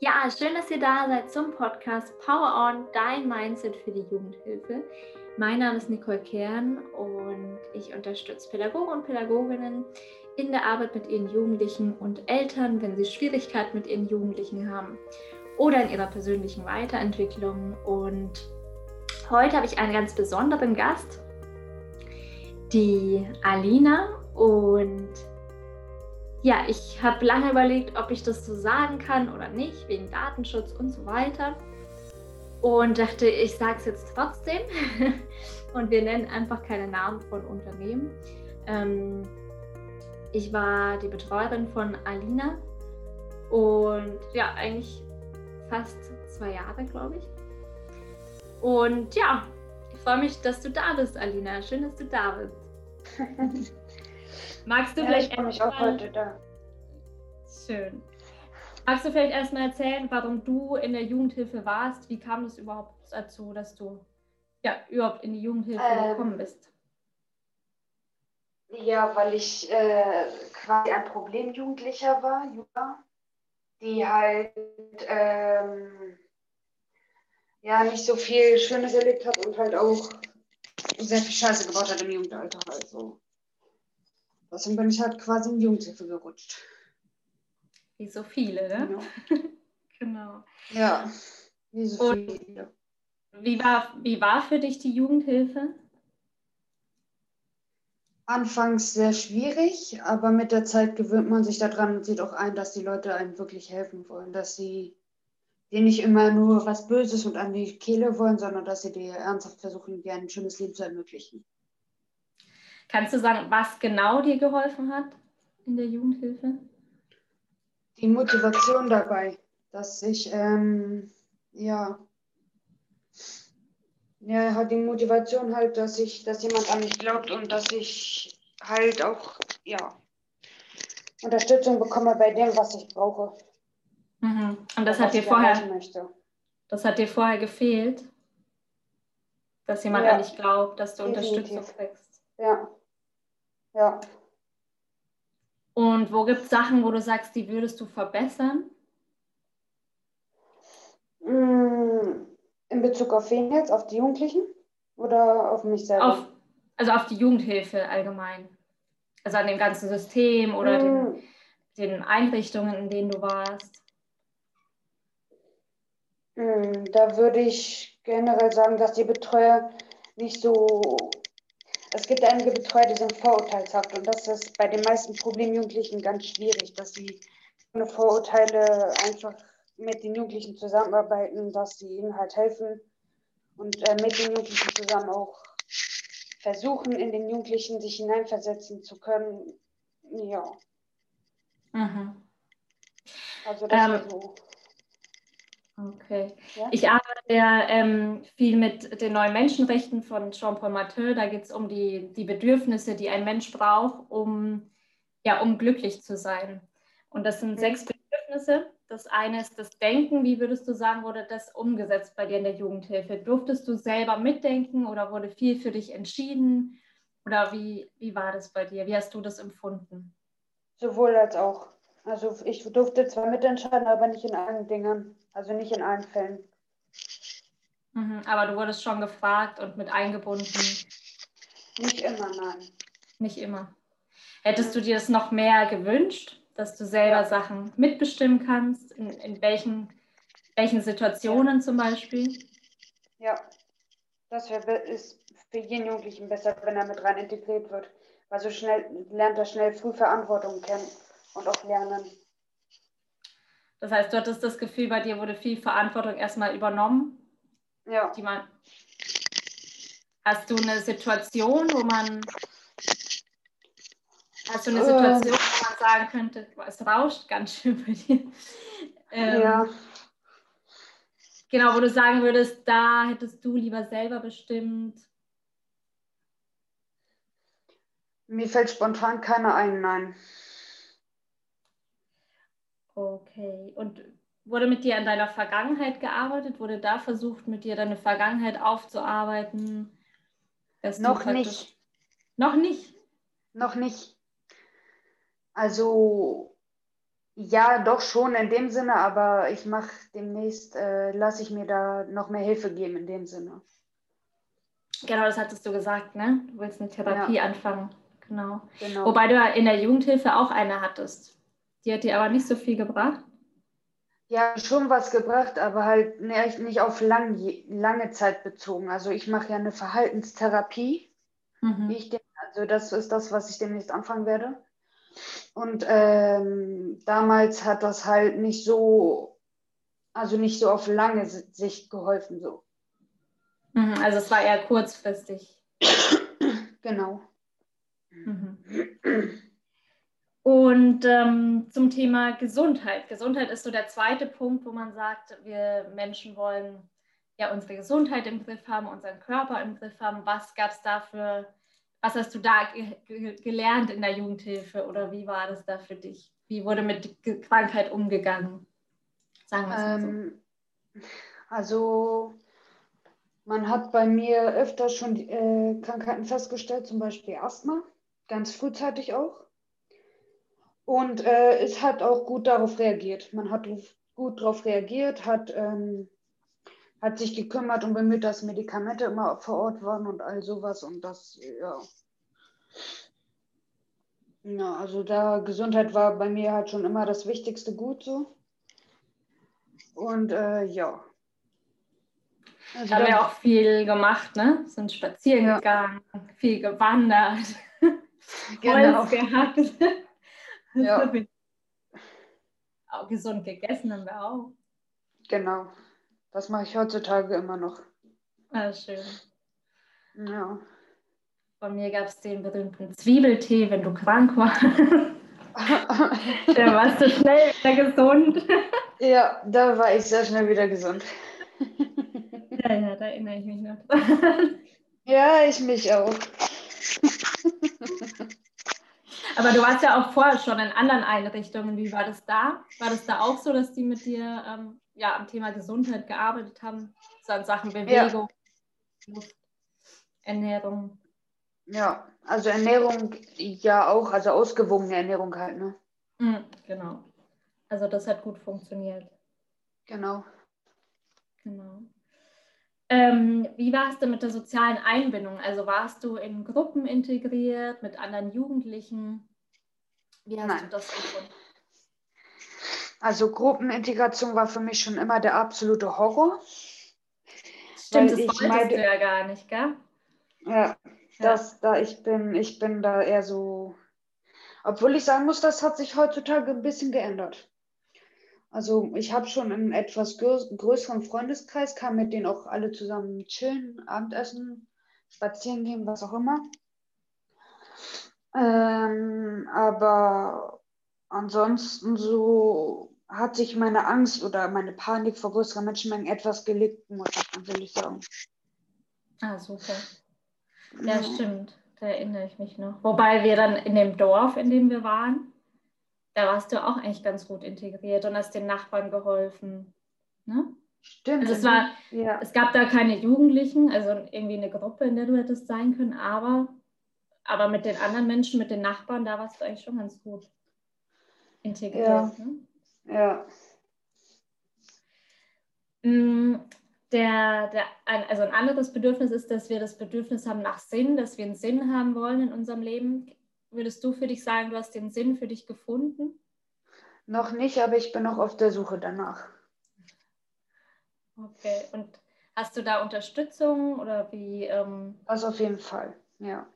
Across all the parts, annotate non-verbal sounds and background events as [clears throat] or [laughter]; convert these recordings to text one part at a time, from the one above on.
Ja, schön, dass ihr da seid zum Podcast Power On, dein Mindset für die Jugendhilfe. Mein Name ist Nicole Kern und ich unterstütze Pädagogen und Pädagoginnen in der Arbeit mit ihren Jugendlichen und Eltern, wenn sie Schwierigkeiten mit ihren Jugendlichen haben oder in ihrer persönlichen Weiterentwicklung. Und heute habe ich einen ganz besonderen Gast, die Alina. Und ja, ich habe lange überlegt, ob ich das so sagen kann oder nicht, wegen Datenschutz und so weiter und dachte, ich sage es jetzt trotzdem. [laughs] und wir nennen einfach keine Namen von Unternehmen. Ähm, ich war die Betreuerin von Alina und ja, eigentlich fast zwei Jahre, glaube ich. Und ja, ich freue mich, dass du da bist, Alina. Schön, dass du da bist. [laughs] Magst du ja, vielleicht. Ich mich auch heute da. Schön. Magst du vielleicht erstmal erzählen, warum du in der Jugendhilfe warst? Wie kam es überhaupt dazu, dass du ja, überhaupt in die Jugendhilfe ähm, gekommen bist? Ja, weil ich äh, quasi ein Problemjugendlicher war, Jura, die halt ähm, ja nicht so viel Schönes erlebt hat und halt auch sehr viel Scheiße gebaut hat im Jugendalter. Also. Deswegen bin ich halt quasi in die Jugendhilfe gerutscht. Wie so viele, ne? Genau. [laughs] genau. Ja, wie so Und viele. Wie war, wie war für dich die Jugendhilfe? Anfangs sehr schwierig, aber mit der Zeit gewöhnt man sich daran und sieht auch ein, dass die Leute einem wirklich helfen wollen, dass sie dir nicht immer nur was Böses und an die Kehle wollen, sondern dass sie dir ernsthaft versuchen, dir ein schönes Leben zu ermöglichen. Kannst du sagen, was genau dir geholfen hat in der Jugendhilfe? die Motivation dabei, dass ich, ähm, ja, ja, hat die Motivation halt, dass ich, dass jemand an mich glaubt und dass ich halt auch, ja, Unterstützung bekomme bei dem, was ich brauche. Mhm. Und das hat dir vorher, das hat dir vorher gefehlt, dass jemand ja. an dich glaubt, dass du Definitiv. Unterstützung kriegst. Ja, ja. Und wo gibt es Sachen, wo du sagst, die würdest du verbessern? Mm, in Bezug auf wen jetzt? Auf die Jugendlichen oder auf mich selber? Auf, also auf die Jugendhilfe allgemein. Also an dem ganzen System oder mm. den, den, Einrichtungen, in denen du warst. Mm, da würde ich generell sagen, dass die Betreuer nicht so es gibt einige Betreuer, die sind vorurteilshaft und das ist bei den meisten Problemjugendlichen ganz schwierig, dass sie ohne Vorurteile einfach mit den Jugendlichen zusammenarbeiten, dass sie ihnen halt helfen und äh, mit den Jugendlichen zusammen auch versuchen, in den Jugendlichen sich hineinversetzen zu können. Ja. Mhm. Also das ähm, so. Okay. Ja? Ich arbeite ja ähm, viel mit den neuen Menschenrechten von Jean-Paul Matteux. Da geht es um die, die Bedürfnisse, die ein Mensch braucht, um, ja, um glücklich zu sein. Und das sind mhm. sechs Bedürfnisse. Das eine ist das Denken. Wie würdest du sagen, wurde das umgesetzt bei dir in der Jugendhilfe? Durftest du selber mitdenken oder wurde viel für dich entschieden? Oder wie, wie war das bei dir? Wie hast du das empfunden? Sowohl als auch. Also ich durfte zwar mitentscheiden, aber nicht in allen Dingen. Also nicht in allen Fällen. Mhm, aber du wurdest schon gefragt und mit eingebunden. Nicht immer, nein. Nicht immer. Hättest du dir das noch mehr gewünscht, dass du selber. Sachen mitbestimmen kannst? In, in welchen, welchen Situationen zum Beispiel? Ja, das wär, ist für jeden Jugendlichen besser, wenn er mit rein integriert wird. Weil so schnell lernt er schnell früh Verantwortung kennen und auch lernen. Das heißt, du hattest das Gefühl, bei dir wurde viel Verantwortung erstmal übernommen. Ja. Die man, hast du eine Situation, wo man Hast du eine Situation, ähm, wo man sagen könnte, es rauscht ganz schön bei dir? Ähm, ja. Genau, wo du sagen würdest, da hättest du lieber selber bestimmt. Mir fällt spontan keiner ein, nein. Okay. Und wurde mit dir an deiner Vergangenheit gearbeitet? Wurde da versucht, mit dir deine Vergangenheit aufzuarbeiten? Noch nicht. Noch nicht? Noch nicht. Also Ja, doch schon in dem Sinne, aber ich mache demnächst, äh, lasse ich mir da noch mehr Hilfe geben in dem Sinne. Genau, das hattest du gesagt, ne? Du willst eine Therapie ja. anfangen. Genau. genau. Wobei du in der Jugendhilfe auch eine hattest. Die hat dir aber nicht so viel gebracht. Ja, schon was gebracht, aber halt nicht auf lang, lange Zeit bezogen. Also ich mache ja eine Verhaltenstherapie. Mhm. Ich, also das ist das, was ich demnächst anfangen werde. Und ähm, damals hat das halt nicht so, also nicht so auf lange Sicht geholfen. So. Mhm, also es war eher kurzfristig. genau. Mhm. [clears throat] Und ähm, zum Thema Gesundheit. Gesundheit ist so der zweite Punkt, wo man sagt, wir Menschen wollen ja unsere Gesundheit im Griff haben, unseren Körper im Griff haben. Was gab es da für was hast du da gelernt in der Jugendhilfe oder wie war das da für dich? Wie wurde mit Krankheit umgegangen? Sagen wir es ähm, so. Also man hat bei mir öfter schon äh, Krankheiten festgestellt, zum Beispiel Asthma, ganz frühzeitig auch. Und äh, es hat auch gut darauf reagiert. Man hat gut darauf reagiert, hat, ähm, hat sich gekümmert und bemüht, dass Medikamente immer vor Ort waren und all sowas. Und das, ja, ja, also da Gesundheit war bei mir halt schon immer das wichtigste Gut so. Und äh, ja. Also haben wir auch viel gemacht, ne? Sind spazieren ja. gegangen, viel gewandert, [laughs] genau. Holz gehackt. Ja. [laughs] auch gesund gegessen haben wir auch. Genau. Das mache ich heutzutage immer noch. Ah, schön. Ja. Von mir gab es den berühmten Zwiebeltee, wenn du krank warst. [laughs] da warst du schnell wieder gesund. [laughs] Ja, da war ich sehr schnell wieder gesund. ja, ja, da erinnere ich mich noch. Ja, ich mich auch. Aber du warst ja auch vorher schon in anderen Einrichtungen. Wie war das da? War das da auch so, dass die mit dir ähm, ja, am Thema Gesundheit gearbeitet haben? So an Sachen Bewegung, ja. Ernährung? Ja, also Ernährung ja auch, also ausgewogene Ernährung halt, ne? Mhm, genau. Also das hat gut funktioniert. Genau. Genau. Ähm, wie warst du mit der sozialen Einbindung? Also warst du in Gruppen integriert mit anderen Jugendlichen? Wie hast Nein. du das gefunden? Also Gruppenintegration war für mich schon immer der absolute Horror. Stimmt, das wolltest meine, du ja gar nicht, gell? Ja, das, da ich bin, ich bin da eher so, obwohl ich sagen muss, das hat sich heutzutage ein bisschen geändert. Also ich habe schon einen etwas größeren Freundeskreis, kann mit denen auch alle zusammen chillen, Abendessen, spazieren gehen, was auch immer. Ähm, aber ansonsten so hat sich meine Angst oder meine Panik vor größeren Menschenmengen etwas gelegt, muss ich sagen. Ah, super. Ja, stimmt. Da erinnere ich mich noch. Wobei wir dann in dem Dorf, in dem wir waren, da warst du auch eigentlich ganz gut integriert und hast den Nachbarn geholfen. Ne? Stimmt. Also es, war, ja. es gab da keine Jugendlichen, also irgendwie eine Gruppe, in der du hättest sein können, aber, aber mit den anderen Menschen, mit den Nachbarn, da warst du eigentlich schon ganz gut integriert. Ja. Ne? ja. Mm, der, der, also ein anderes Bedürfnis ist, dass wir das Bedürfnis haben nach Sinn, dass wir einen Sinn haben wollen in unserem Leben. Würdest du für dich sagen, du hast den Sinn für dich gefunden? Noch nicht, aber ich bin noch auf der Suche danach. Okay, und hast du da Unterstützung oder wie? Ähm... Das auf jeden Fall, ja.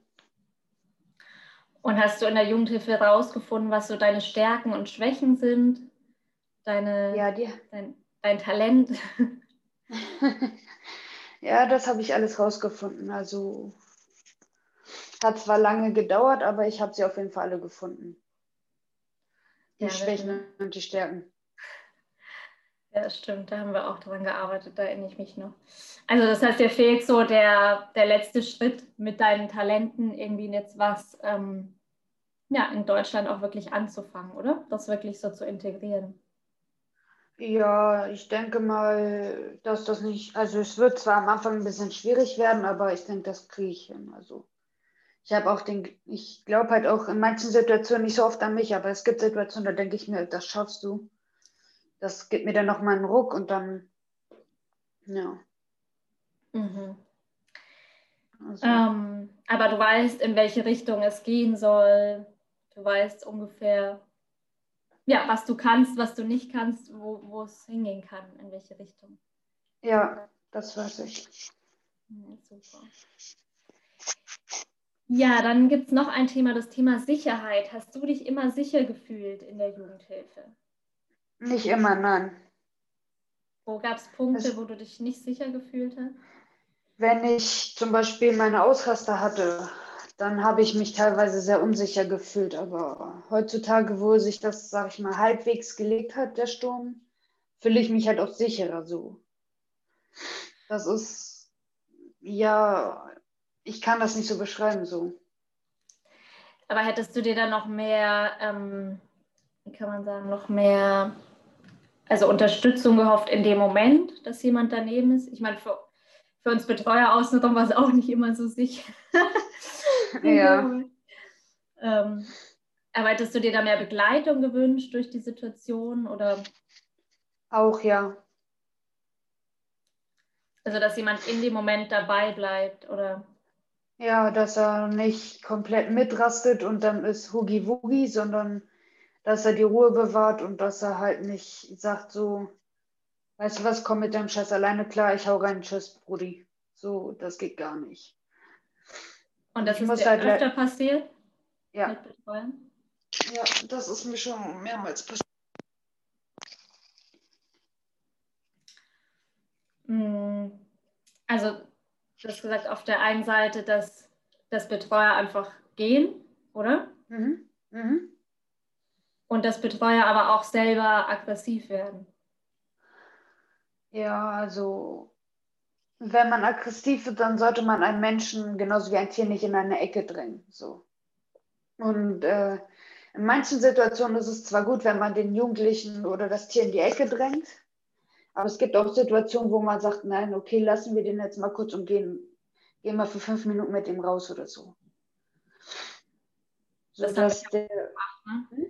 Und hast du in der Jugendhilfe herausgefunden, was so deine Stärken und Schwächen sind? Deine, ja, die... dein, dein Talent? [laughs] ja, das habe ich alles rausgefunden. Also hat zwar lange gedauert, aber ich habe sie auf jeden Fall alle gefunden. Die ja, Schwächen und die Stärken. Ja, stimmt, da haben wir auch dran gearbeitet, da erinnere ich mich noch. Also das heißt, dir fehlt so der, der letzte Schritt mit deinen Talenten, irgendwie jetzt was ähm, ja, in Deutschland auch wirklich anzufangen, oder? Das wirklich so zu integrieren. Ja, ich denke mal, dass das nicht, also es wird zwar am Anfang ein bisschen schwierig werden, aber ich denke, das kriege ich hin. Also ich habe auch den, ich glaube halt auch in manchen Situationen nicht so oft an mich, aber es gibt Situationen, da denke ich mir, das schaffst du. Das gibt mir dann nochmal einen Ruck und dann, ja. Mhm. Also. Ähm, aber du weißt, in welche Richtung es gehen soll. Du weißt ungefähr, ja, was du kannst, was du nicht kannst, wo, wo es hingehen kann, in welche Richtung. Ja, das weiß ich. Ja, super. Ja, dann gibt es noch ein Thema, das Thema Sicherheit. Hast du dich immer sicher gefühlt in der Jugendhilfe? Nicht immer, nein. Wo gab es Punkte, wo du dich nicht sicher gefühlt hast? Wenn ich zum Beispiel meine Ausraster hatte, dann habe ich mich teilweise sehr unsicher gefühlt. Aber heutzutage, wo sich das, sag ich mal, halbwegs gelegt hat, der Sturm, fühle ich mich halt auch sicherer so. Das ist, ja, ich kann das nicht so beschreiben so. Aber hättest du dir dann noch mehr, ähm, wie kann man sagen, noch mehr, also Unterstützung gehofft in dem Moment, dass jemand daneben ist? Ich meine, für, für uns Betreuer außenrum war es auch nicht immer so sicher. [laughs] ja. ähm, aber hättest du dir da mehr Begleitung gewünscht durch die Situation oder? Auch ja. Also dass jemand in dem Moment dabei bleibt oder? Ja, dass er nicht komplett mitrastet und dann ist Hugi Wugi, sondern dass er die Ruhe bewahrt und dass er halt nicht sagt so, weißt du was, komm mit deinem Scheiß alleine klar, ich hau rein, tschüss, Brudi. So, das geht gar nicht. Und das ich ist dir halt öfter passiert? Ja. Ja, das ist mir schon mehrmals passiert. Hm, also du hast gesagt, auf der einen Seite, dass, dass Betreuer einfach gehen, oder? Mhm. Mhm. Und dass Betreuer aber auch selber aggressiv werden. Ja, also wenn man aggressiv wird, dann sollte man einen Menschen genauso wie ein Tier nicht in eine Ecke drängen. So. Und äh, in manchen Situationen ist es zwar gut, wenn man den Jugendlichen oder das Tier in die Ecke drängt, aber es gibt auch Situationen, wo man sagt, nein, okay, lassen wir den jetzt mal kurz und gehen, gehen mal für fünf Minuten mit ihm raus oder so. so das, haben der, gemacht, ne? hm?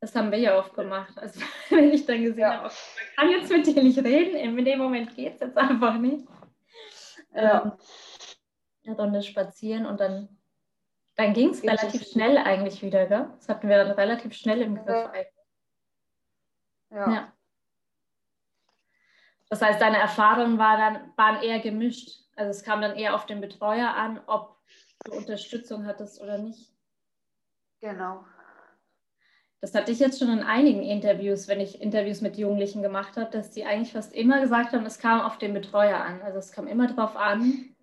das haben wir ja oft gemacht. Also [laughs] wenn ich dann gesehen ja. habe, man kann jetzt mit dir nicht reden, in dem Moment geht es jetzt einfach nicht. Ja. Ähm, eine Runde spazieren und dann, dann ging es relativ schnell eigentlich wieder, gell? Das hatten wir dann relativ schnell im Griff ja. Ja. Ja. Das heißt, deine Erfahrungen war dann, waren eher gemischt. Also es kam dann eher auf den Betreuer an, ob du Unterstützung hattest oder nicht. Genau. Das hatte ich jetzt schon in einigen Interviews, wenn ich Interviews mit Jugendlichen gemacht habe, dass die eigentlich fast immer gesagt haben, es kam auf den Betreuer an. Also es kam immer darauf an,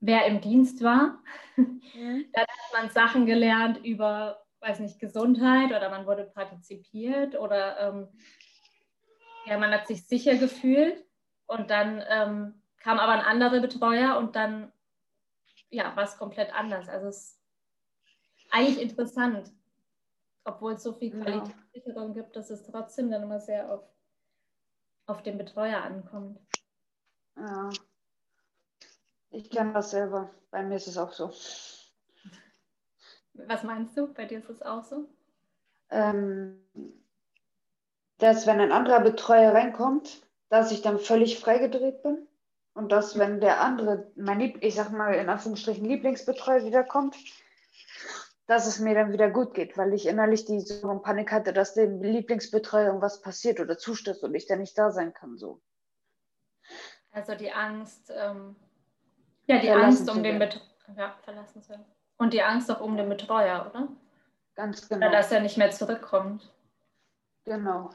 wer im Dienst war. Mhm. [laughs] Dann hat man Sachen gelernt über, weiß nicht, Gesundheit oder man wurde partizipiert oder ähm, ja, man hat sich sicher gefühlt und dann ähm, kam aber ein anderer Betreuer und dann ja, war es komplett anders. Also es ist eigentlich interessant, obwohl es so viel Qualitätssicherung ja. gibt, dass es trotzdem dann immer sehr auf, auf den Betreuer ankommt. Ja. Ich kenne das selber. Bei mir ist es auch so. Was meinst du? Bei dir ist es auch so? Ähm, dass wenn ein anderer Betreuer reinkommt, dass ich dann völlig freigedreht bin. Und dass, wenn der andere, mein Lieb ich sag mal in Anführungsstrichen Lieblingsbetreuer wiederkommt, dass es mir dann wieder gut geht, weil ich innerlich die so eine Panik hatte, dass dem Lieblingsbetreuer irgendwas passiert oder zustößt und ich dann nicht da sein kann. So. Also die Angst, ähm, ja, die verlassen Angst um den Betreuer, ja, verlassen zu werden. Und die Angst auch um den Betreuer, oder? Ganz genau. Oder dass er nicht mehr zurückkommt. Genau.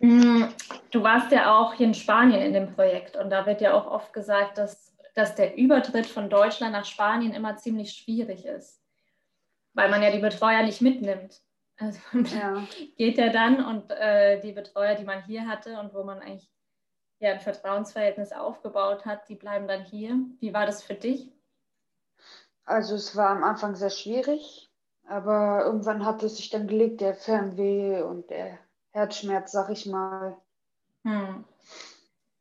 Mm, du warst ja auch hier in Spanien in dem Projekt und da wird ja auch oft gesagt, dass dass der Übertritt von Deutschland nach Spanien immer ziemlich schwierig ist, weil man ja die Betreuer nicht mitnimmt. [laughs] Also ja. geht er dann und äh, die Betreuer, die man hier hatte und wo man eigentlich ja, ein Vertrauensverhältnis aufgebaut hat, die bleiben dann hier. Wie war das für dich? Also es war am Anfang sehr schwierig, aber irgendwann hat es sich dann gelegt, der Fernweh und der Herzschmerz, sag ich mal. Hm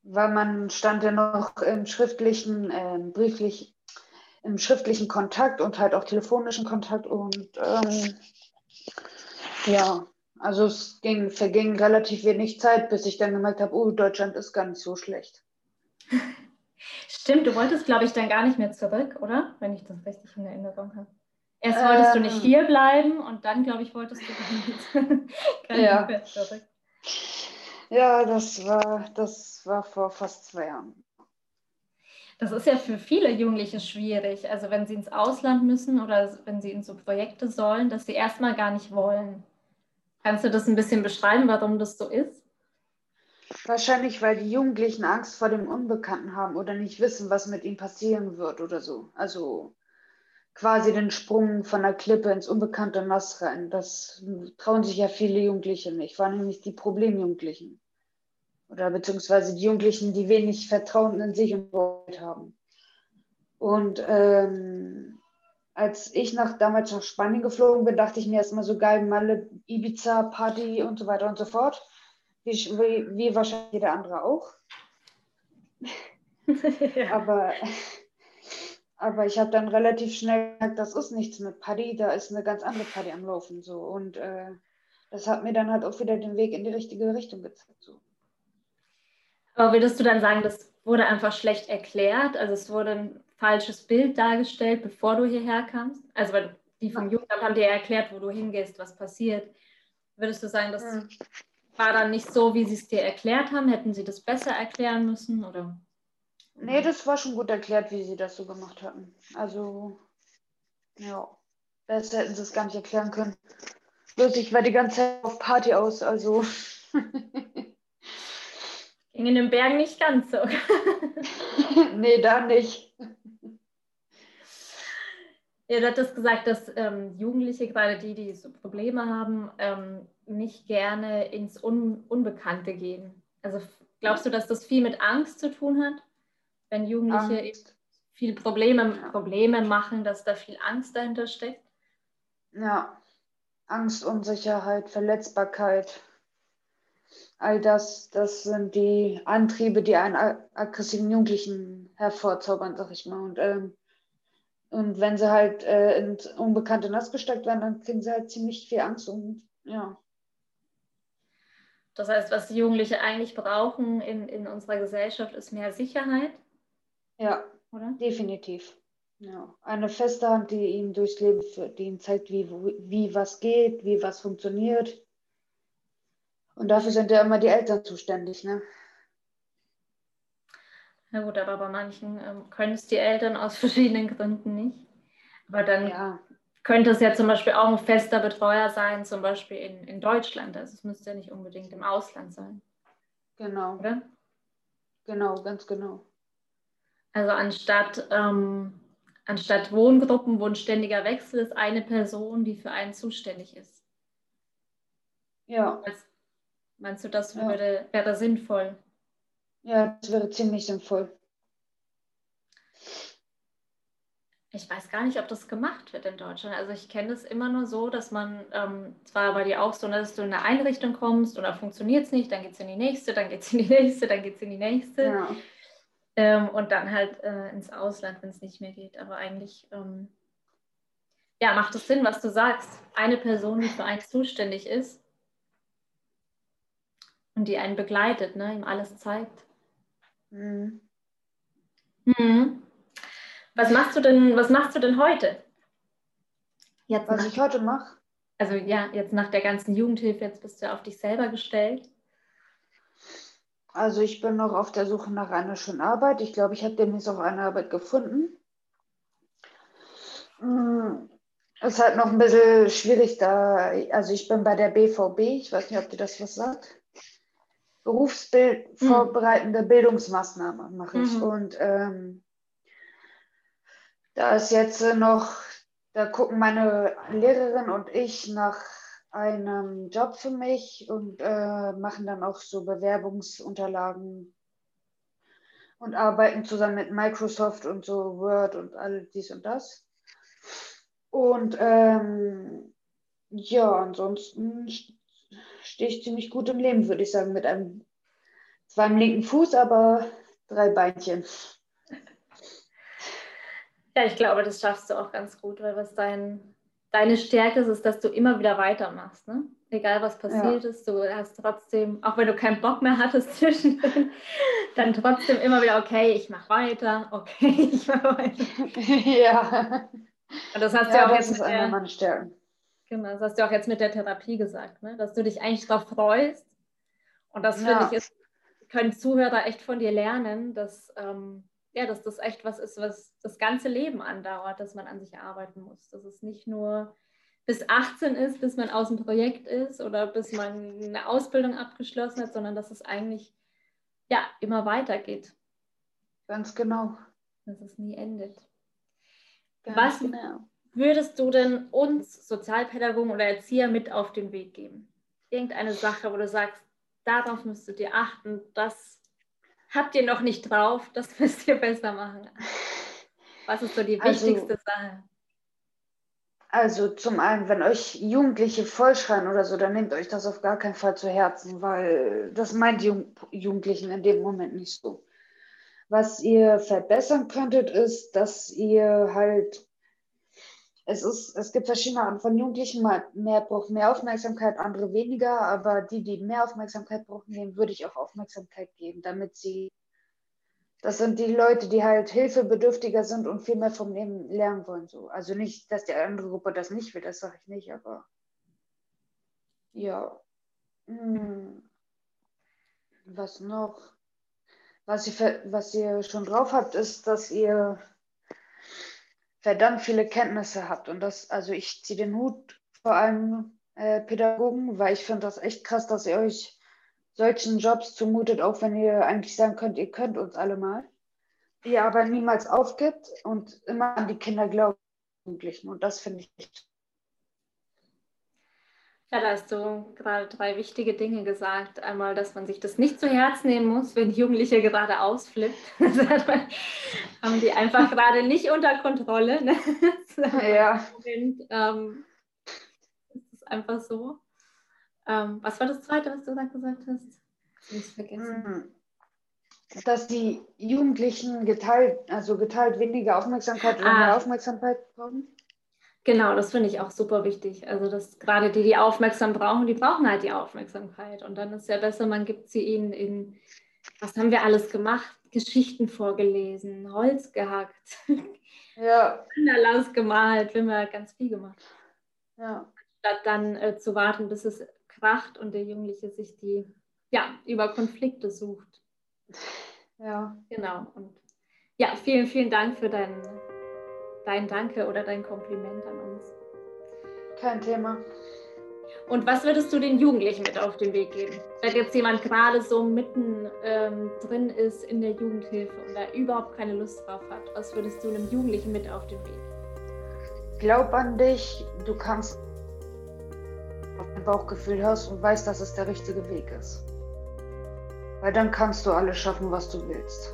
weil man stand ja noch im schriftlichen, äh, brieflich, im schriftlichen Kontakt und halt auch telefonischen Kontakt. Und ähm, ja, also es ging, verging relativ wenig Zeit, bis ich dann gemerkt habe, oh, Deutschland ist gar nicht so schlecht. [laughs] Stimmt, du wolltest, glaube ich, dann gar nicht mehr zurück, oder? Wenn ich das richtig in Erinnerung habe. Erst wolltest ähm, du nicht ähm. hier bleiben und dann, glaube ich, wolltest du [laughs] gar nicht [laughs] ja. Ja, das war, das war vor fast zwei Jahren. Das ist ja für viele Jugendliche schwierig. Also wenn sie ins Ausland müssen oder wenn sie in so Projekte sollen, dass sie erstmal gar nicht wollen. Kannst du das ein bisschen beschreiben, warum das so ist? Wahrscheinlich, weil die Jugendlichen Angst vor dem Unbekannten haben oder nicht wissen, was mit ihnen passieren wird oder so. Also quasi den Sprung von der Klippe ins unbekannte Nass rein. Das trauen sich ja viele Jugendliche nicht, vor allem nämlich die Problemjugendlichen. Oder beziehungsweise die Jugendlichen, die wenig Vertrauen in sich und Welt haben. Und ähm, als ich nach, damals nach Spanien geflogen bin, dachte ich mir erstmal so geil, Malle, Ibiza, Party und so weiter und so fort. Wie, wie, wie wahrscheinlich jeder andere auch. [laughs] Aber [laughs] aber ich habe dann relativ schnell gemerkt, das ist nichts mit Paddy, da ist eine ganz andere Paddy am Laufen. So. Und äh, das hat mir dann halt auch wieder den Weg in die richtige Richtung gezeigt. So. Aber würdest du dann sagen, das wurde einfach schlecht erklärt? Also es wurde ein falsches Bild dargestellt, bevor du hierher kamst? Also weil die vom Jugendamt haben dir erklärt, wo du hingehst, was passiert. Würdest du sagen, das ja. war dann nicht so, wie sie es dir erklärt haben? Hätten sie das besser erklären müssen? Oder? Nee, das war schon gut erklärt, wie sie das so gemacht hatten. Also, ja, besser hätten sie es gar nicht erklären können. Bloß ich war die ganze Zeit auf Party aus, also. [laughs] Ging in den Bergen nicht ganz so. [laughs] nee, da nicht. Ja, du hattest gesagt, dass ähm, Jugendliche, gerade die, die so Probleme haben, ähm, nicht gerne ins Un Unbekannte gehen. Also glaubst du, dass das viel mit Angst zu tun hat? Wenn Jugendliche Angst. viel Probleme, Probleme machen, dass da viel Angst dahinter steckt? Ja, Angst, Unsicherheit, Verletzbarkeit. All das, das sind die Antriebe, die einen aggressiven Jugendlichen hervorzaubern, sag ich mal. Und, ähm, und wenn sie halt äh, ins unbekannte Nass gesteckt werden, dann kriegen sie halt ziemlich viel Angst und ja. Das heißt, was die Jugendliche eigentlich brauchen in, in unserer Gesellschaft, ist mehr Sicherheit. Ja, oder? Definitiv. Ja. Eine feste Hand, die ihm durchs Leben führt, die ihm zeigt, wie, wie was geht, wie was funktioniert. Und dafür sind ja immer die Eltern zuständig, ne? Na gut, aber bei manchen ähm, können es die Eltern aus [laughs] verschiedenen Gründen nicht. Aber dann ja. könnte es ja zum Beispiel auch ein fester Betreuer sein, zum Beispiel in, in Deutschland. Also es müsste ja nicht unbedingt im Ausland sein. Genau. Oder? Genau, ganz genau. Also anstatt, ähm, anstatt Wohngruppen, wo ein ständiger Wechsel ist, eine Person, die für einen zuständig ist. Ja. Meinst, meinst du, das würde, ja. wäre sinnvoll? Ja, das wäre ziemlich sinnvoll. Ich weiß gar nicht, ob das gemacht wird in Deutschland. Also ich kenne das immer nur so, dass man, ähm, zwar bei dir auch so, dass du in eine Einrichtung kommst und da funktioniert es nicht, dann geht es in die nächste, dann geht es in die [laughs] nächste, dann geht es in die nächste. Ja. Ähm, und dann halt äh, ins Ausland, wenn es nicht mehr geht. Aber eigentlich, ähm, ja, macht es Sinn, was du sagst. Eine Person, die für einen zuständig ist und die einen begleitet, ne, ihm alles zeigt. Mhm. Mhm. Was machst du denn, was machst du denn heute? Jetzt was nach, ich heute mache? Also ja, jetzt nach der ganzen Jugendhilfe, jetzt bist du auf dich selber gestellt. Also ich bin noch auf der Suche nach einer schönen Arbeit. Ich glaube, ich habe demnächst auch eine Arbeit gefunden. Hm, ist halt noch ein bisschen schwierig da. Also ich bin bei der BVB, ich weiß nicht, ob dir das was sagt. Berufsvorbereitende mhm. Bildungsmaßnahme mache ich. Mhm. Und ähm, da ist jetzt noch, da gucken meine Lehrerin und ich nach einen Job für mich und äh, machen dann auch so Bewerbungsunterlagen und arbeiten zusammen mit Microsoft und so Word und all dies und das. Und ähm, ja, ansonsten stehe ich ziemlich gut im Leben, würde ich sagen, mit einem, zwar im linken Fuß, aber drei Beinchen. Ja, ich glaube, das schaffst du auch ganz gut, weil was dein, deine Stärke ist, ist, dass du immer wieder weitermachst. Ne? Egal was passiert ja. ist, du hast trotzdem, auch wenn du keinen Bock mehr hattest [laughs] zwischendrin, dann trotzdem immer wieder, okay, ich mache weiter, okay, [laughs] ich mache weiter. Ja. Und das hast ja, du auch jetzt mit der, Genau, das hast du auch jetzt mit der Therapie gesagt, ne? dass du dich eigentlich darauf freust. Und das ja. finde ich, ist, können Zuhörer echt von dir lernen, dass ähm, ja, dass das echt was ist, was das ganze Leben andauert, dass man an sich arbeiten muss. Dass es nicht nur bis 18 ist, bis man aus dem Projekt ist oder bis man eine Ausbildung abgeschlossen hat, sondern dass es eigentlich ja immer weitergeht. Ganz genau. Dass es nie endet. Ganz was genau. würdest du denn uns Sozialpädagogen oder Erzieher mit auf den Weg geben? Irgendeine Sache, wo du sagst, darauf müsstet ihr achten, das habt ihr noch nicht drauf, das [laughs] müsst ihr besser machen. Was ist so die also, wichtigste Sache? Also zum einen, wenn euch Jugendliche vollschreien oder so, dann nehmt euch das auf gar keinen Fall zu Herzen, weil das meint die Jugendlichen in dem Moment nicht so. Was ihr verbessern könntet, ist, dass ihr halt es ist, es gibt verschiedene Arten von Jugendlichen, mehr braucht mehr Aufmerksamkeit, andere weniger, aber die, die mehr Aufmerksamkeit brauchen, denen würde ich auch Aufmerksamkeit geben, damit sie, das sind die Leute, die halt hilfebedürftiger sind und viel mehr vom Leben lernen wollen. So. Also nicht, dass die andere Gruppe das nicht will, das sage ich nicht, aber ja. Hm. Was noch? Was ihr, was ihr schon drauf habt, ist, dass ihr verdammt viele Kenntnisse habt. Und das, also ich ziehe den Hut vor allem äh, Pädagogen, weil ich finde das echt krass, dass ihr euch solchen Jobs zumutet, auch wenn ihr eigentlich sagen könnt, ihr könnt uns alle mal. Ihr aber niemals aufgibt und immer an die Kinder glaubt. Und das finde ich echt ja, da hast du gerade drei wichtige Dinge gesagt. Einmal, dass man sich das nicht zu Herz nehmen muss, wenn Jugendliche gerade ausflippt. [laughs] Das haben die einfach gerade nicht unter Kontrolle. Ne? [laughs] Ja. Und, ähm, das ist einfach so. Ähm, was war das Zweite, was du da gesagt hast? Ich vergessen. Hm. Dass die Jugendlichen geteilt, also geteilt weniger Aufmerksamkeit oder ah. mehr Aufmerksamkeit bekommen. Genau, das finde ich auch super wichtig. Also, dass gerade die, die aufmerksam brauchen, die brauchen halt die Aufmerksamkeit. Und dann ist ja besser, man gibt sie ihnen in, was haben wir alles gemacht? Geschichten vorgelesen, Holz gehackt, ja. Wanderlaus gemalt, wir haben ja ganz viel gemacht. Ja. Statt dann äh, zu warten, bis es kracht und der Jugendliche sich die, ja, über Konflikte sucht. Ja. Genau. Und ja, vielen, vielen Dank für deinen dein Danke oder dein Kompliment an uns. Kein Thema. Und was würdest du den Jugendlichen mit auf den Weg geben? Wenn jetzt jemand gerade so mitten ähm, drin ist in der Jugendhilfe und da überhaupt keine Lust drauf hat, was würdest du einem Jugendlichen mit auf den Weg? Glaub an dich, du kannst auf dein Bauchgefühl hörst und weißt, dass es der richtige Weg ist. Weil dann kannst du alles schaffen, was du willst.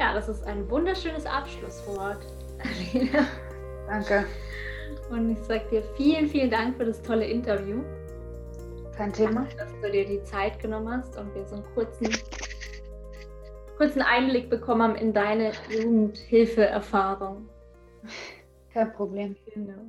Ja, das ist ein wunderschönes Abschlusswort. Danke. Und ich sage dir vielen, vielen Dank für das tolle Interview. Kein Thema. Danke, dass du dir die Zeit genommen hast und wir so einen kurzen, kurzen Einblick bekommen haben in deine Jugendhilfeerfahrung. Kein Problem. Genau.